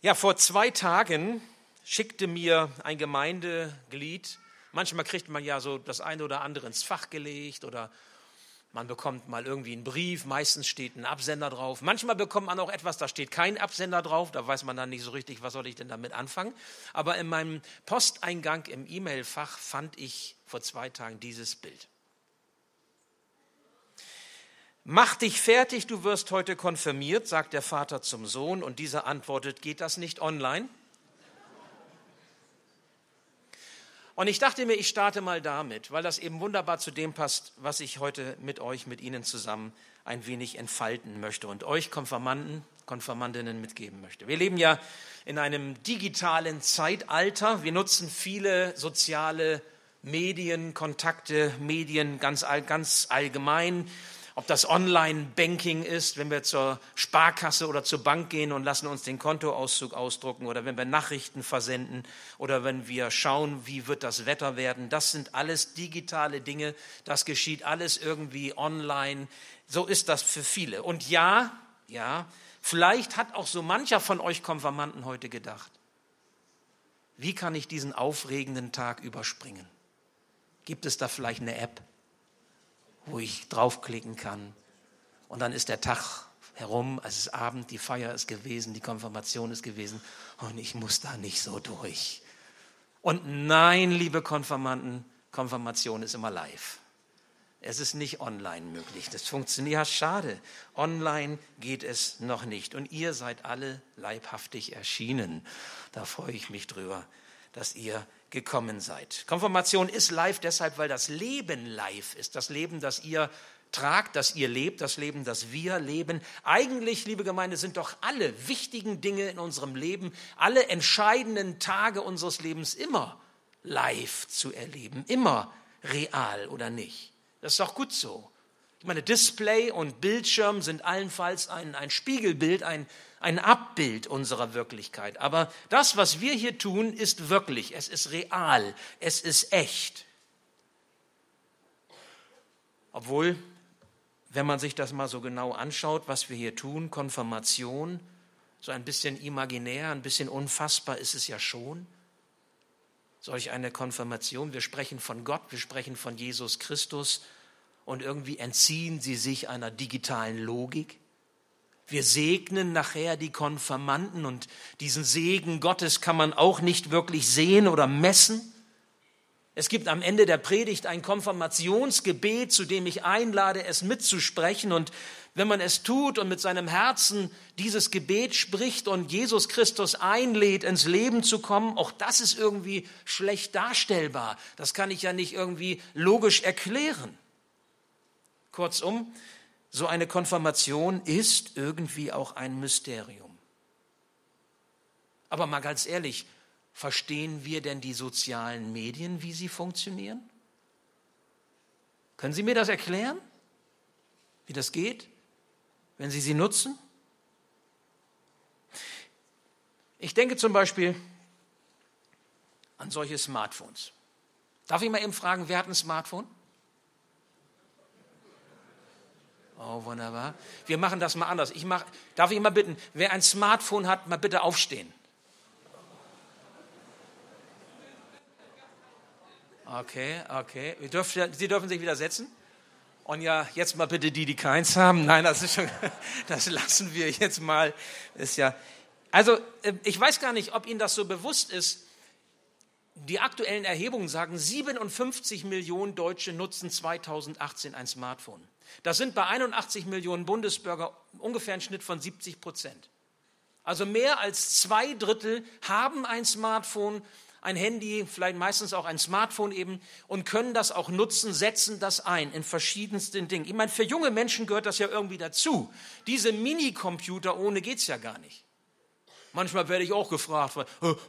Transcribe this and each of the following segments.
Ja, vor zwei Tagen schickte mir ein Gemeindeglied, manchmal kriegt man ja so das eine oder andere ins Fach gelegt oder man bekommt mal irgendwie einen Brief, meistens steht ein Absender drauf. Manchmal bekommt man auch etwas, da steht kein Absender drauf, da weiß man dann nicht so richtig, was soll ich denn damit anfangen. Aber in meinem Posteingang im E-Mail-Fach fand ich vor zwei Tagen dieses Bild. Mach dich fertig, du wirst heute konfirmiert, sagt der Vater zum Sohn und dieser antwortet, geht das nicht online? Und ich dachte mir, ich starte mal damit, weil das eben wunderbar zu dem passt, was ich heute mit euch, mit Ihnen zusammen ein wenig entfalten möchte und euch Konfirmanden, Konfirmandinnen mitgeben möchte. Wir leben ja in einem digitalen Zeitalter. Wir nutzen viele soziale Medien, Kontakte, Medien ganz, ganz allgemein ob das Online-Banking ist, wenn wir zur Sparkasse oder zur Bank gehen und lassen uns den Kontoauszug ausdrucken oder wenn wir Nachrichten versenden oder wenn wir schauen, wie wird das Wetter werden. Das sind alles digitale Dinge. Das geschieht alles irgendwie online. So ist das für viele. Und ja, ja, vielleicht hat auch so mancher von euch Konfirmanden heute gedacht, wie kann ich diesen aufregenden Tag überspringen? Gibt es da vielleicht eine App? Wo ich draufklicken kann. Und dann ist der Tag herum, es ist Abend, die Feier ist gewesen, die Konfirmation ist gewesen und ich muss da nicht so durch. Und nein, liebe Konfirmanden, Konfirmation ist immer live. Es ist nicht online möglich. Das funktioniert. Ja, schade. Online geht es noch nicht. Und ihr seid alle leibhaftig erschienen. Da freue ich mich drüber, dass ihr gekommen seid. Konfirmation ist live deshalb, weil das Leben live ist. Das Leben, das ihr tragt, das ihr lebt, das Leben, das wir leben. Eigentlich, liebe Gemeinde, sind doch alle wichtigen Dinge in unserem Leben, alle entscheidenden Tage unseres Lebens immer live zu erleben, immer real oder nicht. Das ist doch gut so. Ich meine, Display und Bildschirm sind allenfalls ein, ein Spiegelbild, ein, ein Abbild unserer Wirklichkeit. Aber das, was wir hier tun, ist wirklich, es ist real, es ist echt. Obwohl, wenn man sich das mal so genau anschaut, was wir hier tun, Konfirmation, so ein bisschen imaginär, ein bisschen unfassbar ist es ja schon. Solch eine Konfirmation, wir sprechen von Gott, wir sprechen von Jesus Christus und irgendwie entziehen sie sich einer digitalen Logik. Wir segnen nachher die Konfirmanden und diesen Segen Gottes kann man auch nicht wirklich sehen oder messen. Es gibt am Ende der Predigt ein Konfirmationsgebet, zu dem ich einlade, es mitzusprechen. Und wenn man es tut und mit seinem Herzen dieses Gebet spricht und Jesus Christus einlädt, ins Leben zu kommen, auch das ist irgendwie schlecht darstellbar. Das kann ich ja nicht irgendwie logisch erklären. Kurzum, so eine Konfirmation ist irgendwie auch ein Mysterium. Aber mal ganz ehrlich, verstehen wir denn die sozialen Medien, wie sie funktionieren? Können Sie mir das erklären, wie das geht, wenn Sie sie nutzen? Ich denke zum Beispiel an solche Smartphones. Darf ich mal eben fragen, wer hat ein Smartphone? Oh, wunderbar. Wir machen das mal anders. Ich mach, darf ich mal bitten, wer ein Smartphone hat, mal bitte aufstehen. Okay, okay. Dürfen, Sie dürfen sich wieder setzen. Und ja, jetzt mal bitte die, die keins haben. Nein, das ist schon, das lassen wir jetzt mal. Ist ja, also, äh, ich weiß gar nicht, ob Ihnen das so bewusst ist. Die aktuellen Erhebungen sagen, 57 Millionen Deutsche nutzen 2018 ein Smartphone. Das sind bei 81 Millionen Bundesbürger ungefähr ein Schnitt von 70 Prozent. Also mehr als zwei Drittel haben ein Smartphone, ein Handy, vielleicht meistens auch ein Smartphone eben und können das auch nutzen, setzen das ein in verschiedensten Dingen. Ich meine, für junge Menschen gehört das ja irgendwie dazu. Diese Minicomputer ohne geht's ja gar nicht. Manchmal werde ich auch gefragt,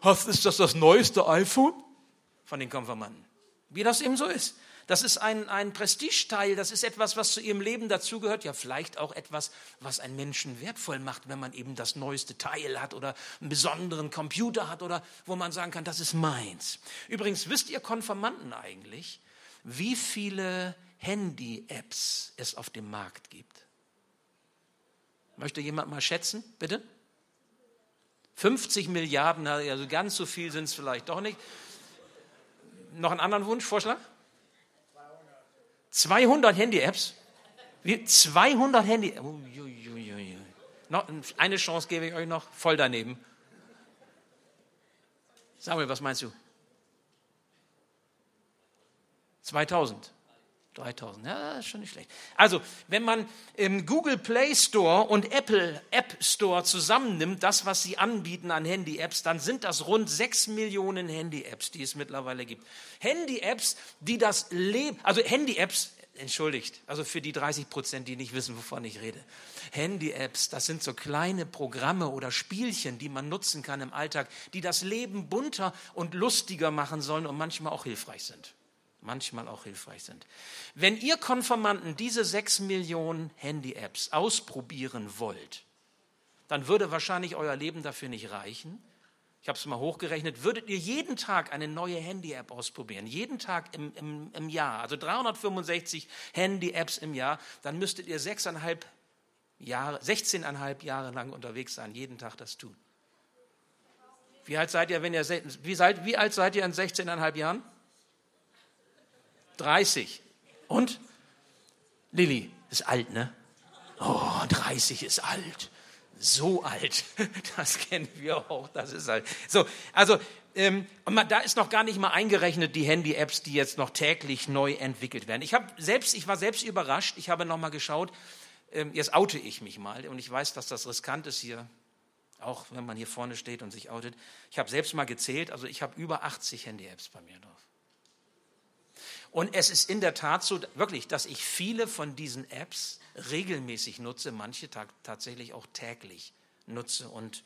hast, ist das das neueste iPhone? Von den Konfirmanden. Wie das eben so ist. Das ist ein, ein Prestigesteil, das ist etwas, was zu ihrem Leben dazugehört. Ja, vielleicht auch etwas, was einen Menschen wertvoll macht, wenn man eben das neueste Teil hat oder einen besonderen Computer hat oder wo man sagen kann, das ist meins. Übrigens, wisst ihr Konfirmanden eigentlich, wie viele Handy-Apps es auf dem Markt gibt? Möchte jemand mal schätzen, bitte? 50 Milliarden, also ganz so viel sind es vielleicht doch nicht. Noch einen anderen Wunsch, Vorschlag? 200, 200 Handy-Apps? 200 Handy. Uiuiui. Noch eine Chance gebe ich euch noch, voll daneben. Samuel, was meinst du? 2000. 3000, ja, ist schon nicht schlecht. Also, wenn man im Google Play Store und Apple App Store zusammennimmt, das, was sie anbieten an Handy-Apps, dann sind das rund 6 Millionen Handy-Apps, die es mittlerweile gibt. Handy-Apps, die das Leben, also Handy-Apps, entschuldigt, also für die 30 Prozent, die nicht wissen, wovon ich rede. Handy-Apps, das sind so kleine Programme oder Spielchen, die man nutzen kann im Alltag, die das Leben bunter und lustiger machen sollen und manchmal auch hilfreich sind manchmal auch hilfreich sind. Wenn ihr Konformanten diese sechs Millionen Handy-Apps ausprobieren wollt, dann würde wahrscheinlich euer Leben dafür nicht reichen. Ich habe es mal hochgerechnet, würdet ihr jeden Tag eine neue Handy-App ausprobieren, jeden Tag im, im, im Jahr, also 365 Handy-Apps im Jahr, dann müsstet ihr sechseinhalb Jahre, 16,5 Jahre lang unterwegs sein, jeden Tag das tun. Wie alt seid ihr, wenn ihr, wie, seid, wie alt seid ihr in 16,5 Jahren? 30. Und? Lilly ist alt, ne? Oh, 30 ist alt. So alt. Das kennen wir auch. Das ist alt. So, also, ähm, da ist noch gar nicht mal eingerechnet die Handy-Apps, die jetzt noch täglich neu entwickelt werden. Ich, selbst, ich war selbst überrascht. Ich habe noch mal geschaut. Ähm, jetzt oute ich mich mal. Und ich weiß, dass das riskant ist hier. Auch wenn man hier vorne steht und sich outet. Ich habe selbst mal gezählt. Also, ich habe über 80 Handy-Apps bei mir drauf. Und es ist in der Tat so, wirklich, dass ich viele von diesen Apps regelmäßig nutze, manche tatsächlich auch täglich nutze. Und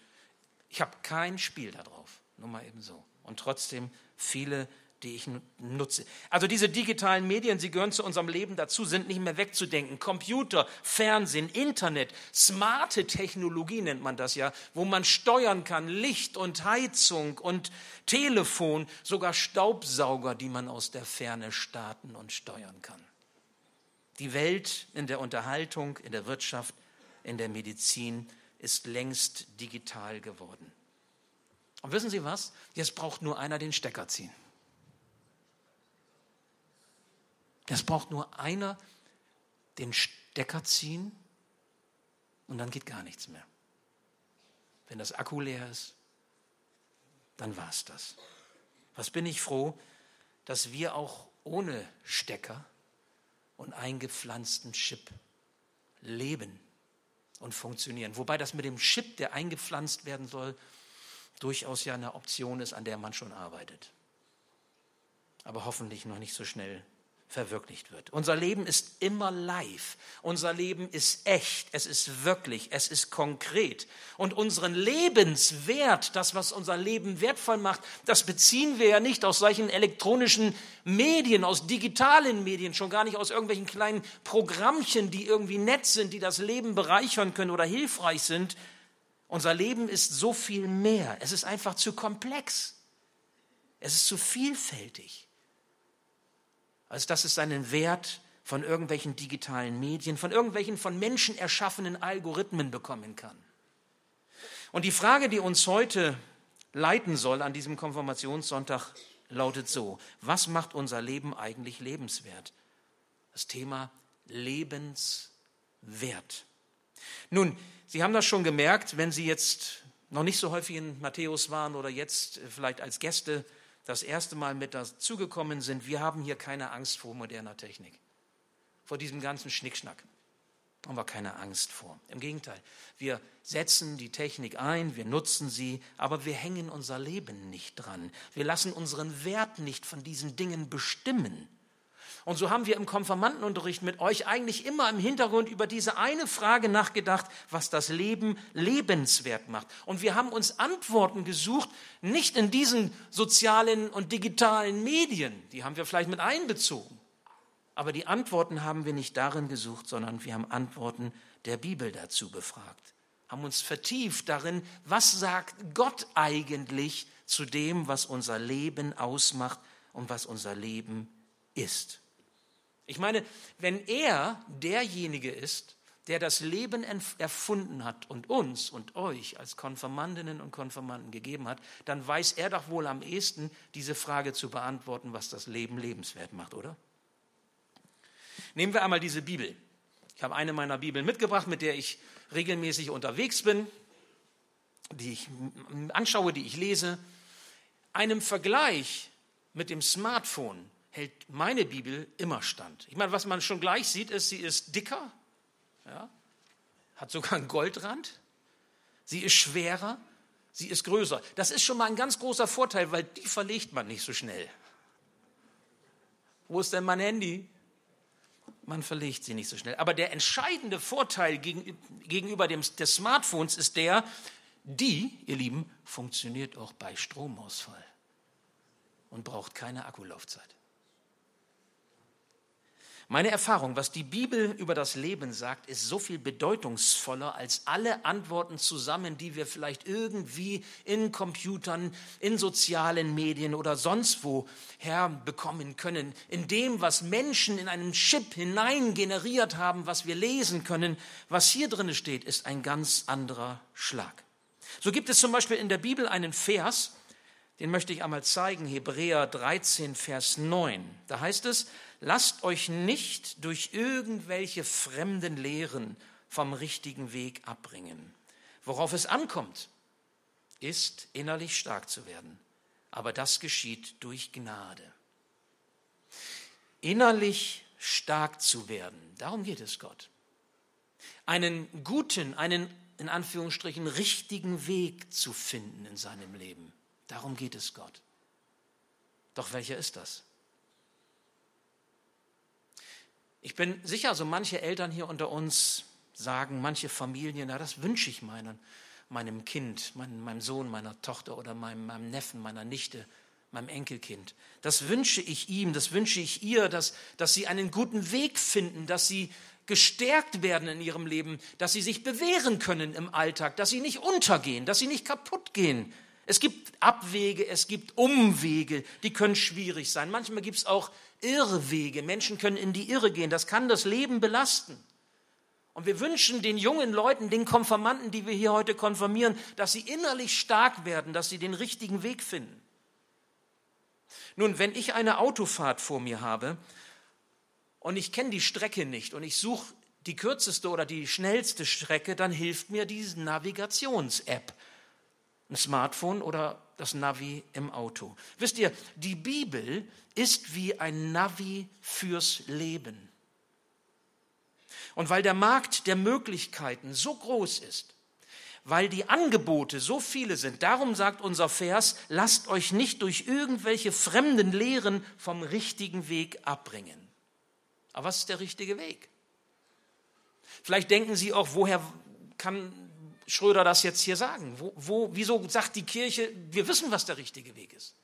ich habe kein Spiel darauf, nur mal eben so. Und trotzdem viele die ich nutze. Also diese digitalen Medien, sie gehören zu unserem Leben dazu, sind nicht mehr wegzudenken. Computer, Fernsehen, Internet, smarte Technologie nennt man das ja, wo man steuern kann, Licht und Heizung und Telefon, sogar Staubsauger, die man aus der Ferne starten und steuern kann. Die Welt in der Unterhaltung, in der Wirtschaft, in der Medizin ist längst digital geworden. Und wissen Sie was? Jetzt braucht nur einer den Stecker ziehen. Es braucht nur einer den Stecker ziehen und dann geht gar nichts mehr. Wenn das Akku leer ist, dann war es das. Was bin ich froh, dass wir auch ohne Stecker und eingepflanzten Chip leben und funktionieren. Wobei das mit dem Chip, der eingepflanzt werden soll, durchaus ja eine Option ist, an der man schon arbeitet. Aber hoffentlich noch nicht so schnell verwirklicht wird. Unser Leben ist immer live. Unser Leben ist echt. Es ist wirklich. Es ist konkret. Und unseren Lebenswert, das, was unser Leben wertvoll macht, das beziehen wir ja nicht aus solchen elektronischen Medien, aus digitalen Medien, schon gar nicht aus irgendwelchen kleinen Programmchen, die irgendwie nett sind, die das Leben bereichern können oder hilfreich sind. Unser Leben ist so viel mehr. Es ist einfach zu komplex. Es ist zu vielfältig als dass es seinen Wert von irgendwelchen digitalen Medien, von irgendwelchen von Menschen erschaffenen Algorithmen bekommen kann. Und die Frage, die uns heute leiten soll an diesem Konfirmationssonntag, lautet so, was macht unser Leben eigentlich lebenswert? Das Thema Lebenswert. Nun, Sie haben das schon gemerkt, wenn Sie jetzt noch nicht so häufig in Matthäus waren oder jetzt vielleicht als Gäste das erste Mal mit dazugekommen sind, wir haben hier keine Angst vor moderner Technik, vor diesem ganzen Schnickschnack. Haben wir keine Angst vor. Im Gegenteil, wir setzen die Technik ein, wir nutzen sie, aber wir hängen unser Leben nicht dran. Wir lassen unseren Wert nicht von diesen Dingen bestimmen. Und so haben wir im Konfirmandenunterricht mit euch eigentlich immer im Hintergrund über diese eine Frage nachgedacht, was das Leben lebenswert macht. Und wir haben uns Antworten gesucht, nicht in diesen sozialen und digitalen Medien, die haben wir vielleicht mit einbezogen. Aber die Antworten haben wir nicht darin gesucht, sondern wir haben Antworten der Bibel dazu befragt, haben uns vertieft darin, was sagt Gott eigentlich zu dem, was unser Leben ausmacht und was unser Leben ist. Ich meine, wenn er derjenige ist, der das Leben erfunden hat und uns und euch als Konfirmandinnen und Konfirmanden gegeben hat, dann weiß er doch wohl am ehesten, diese Frage zu beantworten, was das Leben lebenswert macht, oder? Nehmen wir einmal diese Bibel. Ich habe eine meiner Bibeln mitgebracht, mit der ich regelmäßig unterwegs bin, die ich anschaue, die ich lese. Einem Vergleich mit dem Smartphone hält meine Bibel immer stand. Ich meine, was man schon gleich sieht, ist, sie ist dicker, ja? Hat sogar einen Goldrand. Sie ist schwerer. Sie ist größer. Das ist schon mal ein ganz großer Vorteil, weil die verlegt man nicht so schnell. Wo ist denn mein Handy? Man verlegt sie nicht so schnell. Aber der entscheidende Vorteil gegenüber dem, des Smartphones ist der, die, ihr Lieben, funktioniert auch bei Stromausfall und braucht keine Akkulaufzeit. Meine Erfahrung, was die Bibel über das Leben sagt, ist so viel bedeutungsvoller als alle Antworten zusammen, die wir vielleicht irgendwie in Computern, in sozialen Medien oder sonst wo herbekommen können. In dem, was Menschen in einen Chip hinein generiert haben, was wir lesen können, was hier drin steht, ist ein ganz anderer Schlag. So gibt es zum Beispiel in der Bibel einen Vers, den möchte ich einmal zeigen, Hebräer 13, Vers 9. Da heißt es, lasst euch nicht durch irgendwelche fremden Lehren vom richtigen Weg abbringen. Worauf es ankommt, ist innerlich stark zu werden. Aber das geschieht durch Gnade. Innerlich stark zu werden, darum geht es Gott. Einen guten, einen in Anführungsstrichen richtigen Weg zu finden in seinem Leben. Darum geht es Gott. Doch welcher ist das? Ich bin sicher, so manche Eltern hier unter uns sagen, manche Familien, na, das wünsche ich meinen, meinem Kind, meinem, meinem Sohn, meiner Tochter oder meinem, meinem Neffen, meiner Nichte, meinem Enkelkind. Das wünsche ich ihm, das wünsche ich ihr, dass, dass sie einen guten Weg finden, dass sie gestärkt werden in ihrem Leben, dass sie sich bewähren können im Alltag, dass sie nicht untergehen, dass sie nicht kaputt gehen. Es gibt Abwege, es gibt Umwege, die können schwierig sein. Manchmal gibt es auch Irrwege. Menschen können in die Irre gehen. Das kann das Leben belasten. Und wir wünschen den jungen Leuten, den Konfirmanden, die wir hier heute konfirmieren, dass sie innerlich stark werden, dass sie den richtigen Weg finden. Nun, wenn ich eine Autofahrt vor mir habe und ich kenne die Strecke nicht und ich suche die kürzeste oder die schnellste Strecke, dann hilft mir diese Navigations-App. Ein Smartphone oder das Navi im Auto. Wisst ihr, die Bibel ist wie ein Navi fürs Leben. Und weil der Markt der Möglichkeiten so groß ist, weil die Angebote so viele sind, darum sagt unser Vers, lasst euch nicht durch irgendwelche fremden Lehren vom richtigen Weg abbringen. Aber was ist der richtige Weg? Vielleicht denken Sie auch, woher kann Schröder das jetzt hier sagen? Wo, wo, wieso sagt die Kirche, wir wissen, was der richtige Weg ist?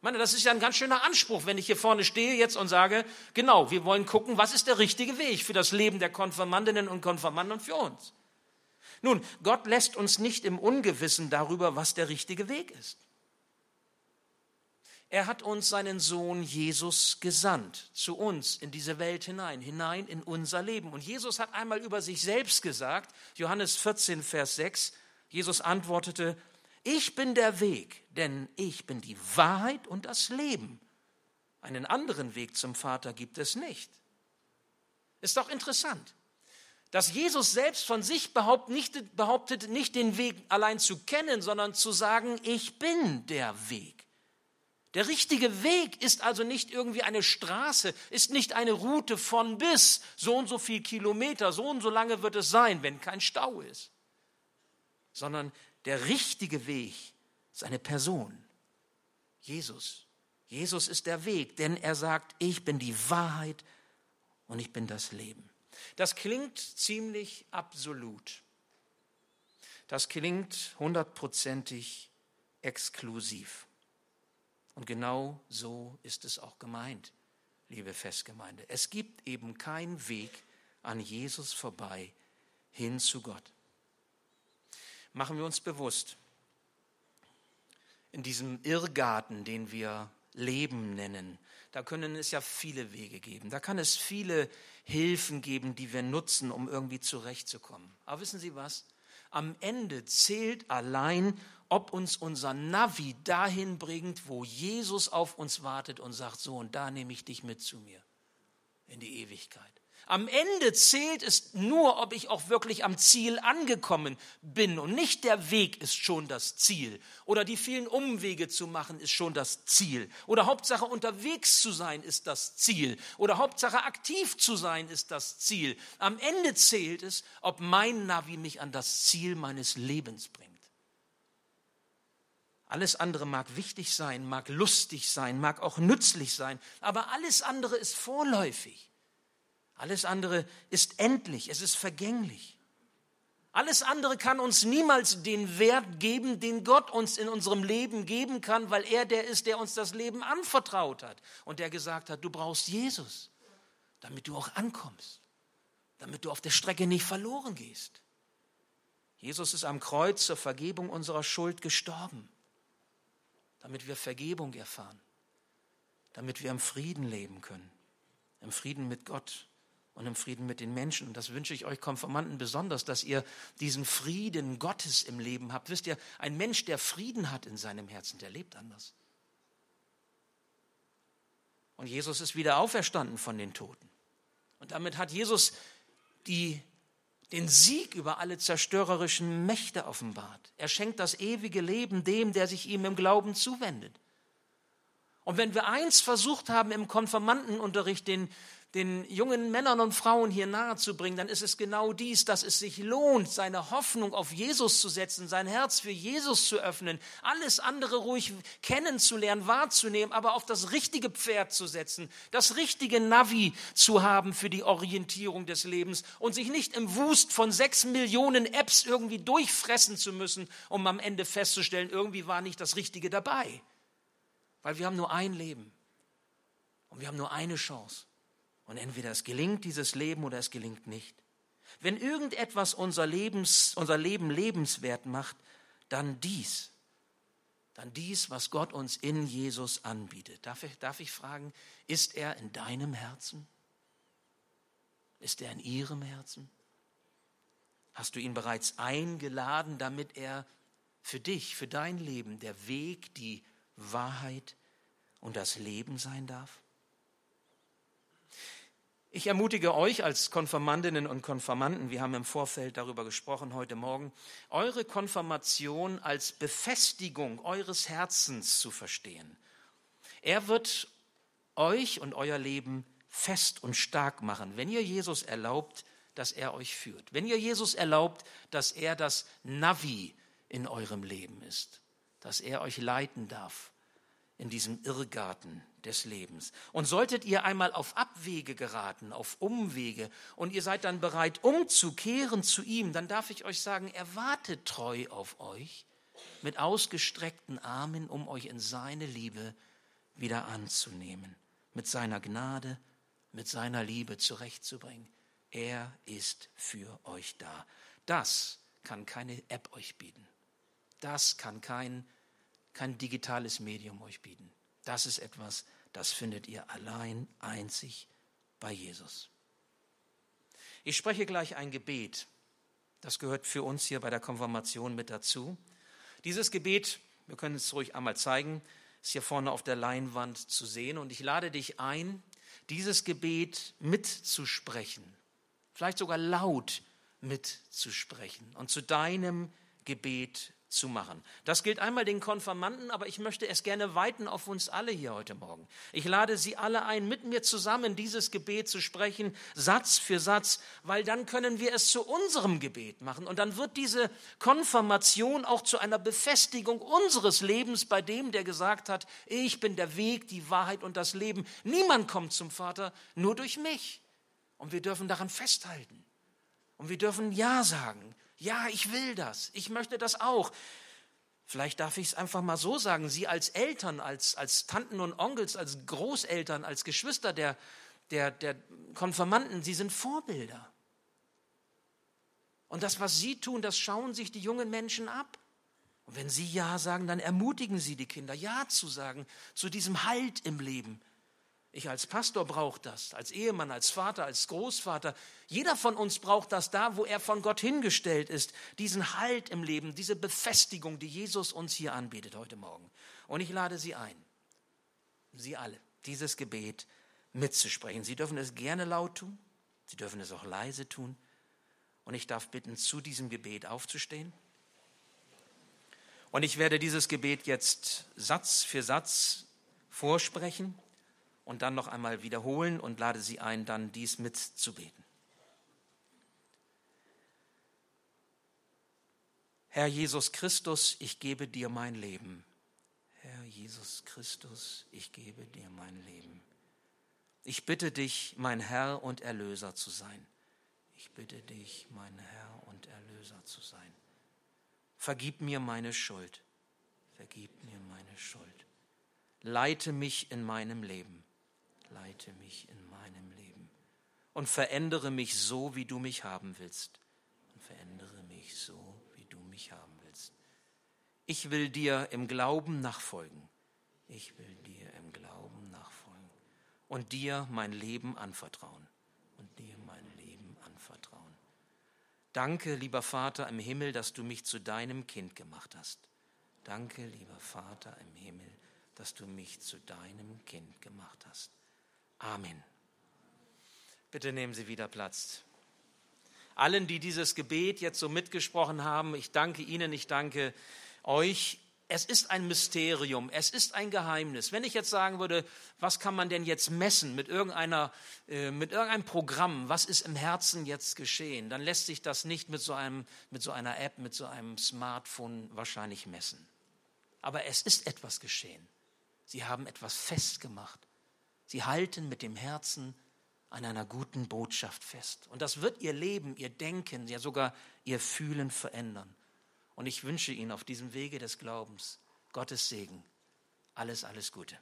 Ich meine, das ist ja ein ganz schöner Anspruch, wenn ich hier vorne stehe jetzt und sage, genau, wir wollen gucken, was ist der richtige Weg für das Leben der Konfirmandinnen und Konfirmanden und für uns. Nun, Gott lässt uns nicht im Ungewissen darüber, was der richtige Weg ist. Er hat uns seinen Sohn Jesus gesandt, zu uns in diese Welt hinein, hinein in unser Leben. Und Jesus hat einmal über sich selbst gesagt, Johannes 14, Vers 6, Jesus antwortete, ich bin der Weg, denn ich bin die Wahrheit und das Leben. Einen anderen Weg zum Vater gibt es nicht. Ist doch interessant, dass Jesus selbst von sich behauptet nicht, den Weg allein zu kennen, sondern zu sagen, ich bin der Weg. Der richtige Weg ist also nicht irgendwie eine Straße, ist nicht eine Route von bis, so und so viel Kilometer, so und so lange wird es sein, wenn kein Stau ist, sondern der richtige Weg ist eine Person. Jesus. Jesus ist der Weg, denn er sagt, ich bin die Wahrheit und ich bin das Leben. Das klingt ziemlich absolut. Das klingt hundertprozentig exklusiv. Und genau so ist es auch gemeint, liebe Festgemeinde. Es gibt eben keinen Weg an Jesus vorbei hin zu Gott machen wir uns bewusst, in diesem Irrgarten, den wir Leben nennen. Da können es ja viele Wege geben. Da kann es viele Hilfen geben, die wir nutzen, um irgendwie zurechtzukommen. Aber wissen Sie was? Am Ende zählt allein, ob uns unser Navi dahin bringt, wo Jesus auf uns wartet und sagt, so und da nehme ich dich mit zu mir in die Ewigkeit. Am Ende zählt es nur, ob ich auch wirklich am Ziel angekommen bin. Und nicht der Weg ist schon das Ziel. Oder die vielen Umwege zu machen ist schon das Ziel. Oder Hauptsache unterwegs zu sein ist das Ziel. Oder Hauptsache aktiv zu sein ist das Ziel. Am Ende zählt es, ob mein Navi mich an das Ziel meines Lebens bringt. Alles andere mag wichtig sein, mag lustig sein, mag auch nützlich sein, aber alles andere ist vorläufig. Alles andere ist endlich, es ist vergänglich. Alles andere kann uns niemals den Wert geben, den Gott uns in unserem Leben geben kann, weil er der ist, der uns das Leben anvertraut hat und der gesagt hat, du brauchst Jesus, damit du auch ankommst, damit du auf der Strecke nicht verloren gehst. Jesus ist am Kreuz zur Vergebung unserer Schuld gestorben, damit wir Vergebung erfahren, damit wir im Frieden leben können, im Frieden mit Gott und im Frieden mit den Menschen. Und das wünsche ich euch Konformanten besonders, dass ihr diesen Frieden Gottes im Leben habt. Wisst ihr, ein Mensch, der Frieden hat in seinem Herzen, der lebt anders. Und Jesus ist wieder auferstanden von den Toten. Und damit hat Jesus die, den Sieg über alle zerstörerischen Mächte offenbart. Er schenkt das ewige Leben dem, der sich ihm im Glauben zuwendet. Und wenn wir eins versucht haben im Konfirmandenunterricht den den jungen Männern und Frauen hier nahezubringen, dann ist es genau dies, dass es sich lohnt, seine Hoffnung auf Jesus zu setzen, sein Herz für Jesus zu öffnen, alles andere ruhig kennenzulernen, wahrzunehmen, aber auf das richtige Pferd zu setzen, das richtige Navi zu haben für die Orientierung des Lebens und sich nicht im Wust von sechs Millionen Apps irgendwie durchfressen zu müssen, um am Ende festzustellen, irgendwie war nicht das Richtige dabei. Weil wir haben nur ein Leben und wir haben nur eine Chance. Und entweder es gelingt dieses Leben oder es gelingt nicht. Wenn irgendetwas unser, Lebens, unser Leben lebenswert macht, dann dies. Dann dies, was Gott uns in Jesus anbietet. Darf ich, darf ich fragen, ist er in deinem Herzen? Ist er in ihrem Herzen? Hast du ihn bereits eingeladen, damit er für dich, für dein Leben der Weg, die Wahrheit und das Leben sein darf? Ich ermutige euch als Konfirmandinnen und Konfirmanden, wir haben im Vorfeld darüber gesprochen heute Morgen, eure Konfirmation als Befestigung eures Herzens zu verstehen. Er wird euch und euer Leben fest und stark machen, wenn ihr Jesus erlaubt, dass er euch führt. Wenn ihr Jesus erlaubt, dass er das Navi in eurem Leben ist, dass er euch leiten darf in diesem Irrgarten des Lebens. Und solltet ihr einmal auf Abwege geraten, auf Umwege, und ihr seid dann bereit, umzukehren zu ihm, dann darf ich euch sagen, er wartet treu auf euch mit ausgestreckten Armen, um euch in seine Liebe wieder anzunehmen, mit seiner Gnade, mit seiner Liebe zurechtzubringen. Er ist für euch da. Das kann keine App euch bieten. Das kann kein, kein digitales Medium euch bieten. Das ist etwas, das findet ihr allein einzig bei Jesus. Ich spreche gleich ein Gebet. Das gehört für uns hier bei der Konfirmation mit dazu. Dieses Gebet, wir können es ruhig einmal zeigen, ist hier vorne auf der Leinwand zu sehen. Und ich lade dich ein, dieses Gebet mitzusprechen, vielleicht sogar laut mitzusprechen und zu deinem Gebet zu machen. Das gilt einmal den Konfirmanden, aber ich möchte es gerne weiten auf uns alle hier heute Morgen. Ich lade Sie alle ein, mit mir zusammen dieses Gebet zu sprechen, Satz für Satz, weil dann können wir es zu unserem Gebet machen und dann wird diese Konfirmation auch zu einer Befestigung unseres Lebens bei dem, der gesagt hat, ich bin der Weg, die Wahrheit und das Leben. Niemand kommt zum Vater, nur durch mich. Und wir dürfen daran festhalten. Und wir dürfen Ja sagen ja, ich will das, ich möchte das auch. Vielleicht darf ich es einfach mal so sagen, Sie als Eltern, als, als Tanten und Onkels, als Großeltern, als Geschwister der, der, der Konfirmanden, Sie sind Vorbilder. Und das, was Sie tun, das schauen sich die jungen Menschen ab. Und wenn Sie Ja sagen, dann ermutigen Sie die Kinder, Ja zu sagen zu diesem Halt im Leben. Ich als Pastor brauche das, als Ehemann, als Vater, als Großvater. Jeder von uns braucht das da, wo er von Gott hingestellt ist. Diesen Halt im Leben, diese Befestigung, die Jesus uns hier anbietet heute Morgen. Und ich lade Sie ein, Sie alle, dieses Gebet mitzusprechen. Sie dürfen es gerne laut tun, Sie dürfen es auch leise tun. Und ich darf bitten, zu diesem Gebet aufzustehen. Und ich werde dieses Gebet jetzt Satz für Satz vorsprechen und dann noch einmal wiederholen und lade Sie ein, dann dies mitzubeten. Herr Jesus Christus, ich gebe dir mein Leben. Herr Jesus Christus, ich gebe dir mein Leben. Ich bitte dich, mein Herr und Erlöser zu sein. Ich bitte dich, mein Herr und Erlöser zu sein. Vergib mir meine Schuld. Vergib mir meine Schuld. Leite mich in meinem Leben leite mich in meinem Leben und verändere mich so, wie du mich haben willst. Und verändere mich so, wie du mich haben willst. Ich will dir im Glauben nachfolgen. Ich will dir im Glauben nachfolgen und dir mein Leben anvertrauen. Und dir mein Leben anvertrauen. Danke, lieber Vater im Himmel, dass du mich zu deinem Kind gemacht hast. Danke, lieber Vater im Himmel, dass du mich zu deinem Kind gemacht hast. Amen. Bitte nehmen Sie wieder Platz. Allen, die dieses Gebet jetzt so mitgesprochen haben, ich danke Ihnen, ich danke euch. Es ist ein Mysterium, es ist ein Geheimnis. Wenn ich jetzt sagen würde, was kann man denn jetzt messen mit, irgendeiner, äh, mit irgendeinem Programm, was ist im Herzen jetzt geschehen, dann lässt sich das nicht mit so, einem, mit so einer App, mit so einem Smartphone wahrscheinlich messen. Aber es ist etwas geschehen. Sie haben etwas festgemacht. Sie halten mit dem Herzen an einer guten Botschaft fest. Und das wird ihr Leben, ihr Denken, ja sogar ihr Fühlen verändern. Und ich wünsche Ihnen auf diesem Wege des Glaubens Gottes Segen. Alles, alles Gute.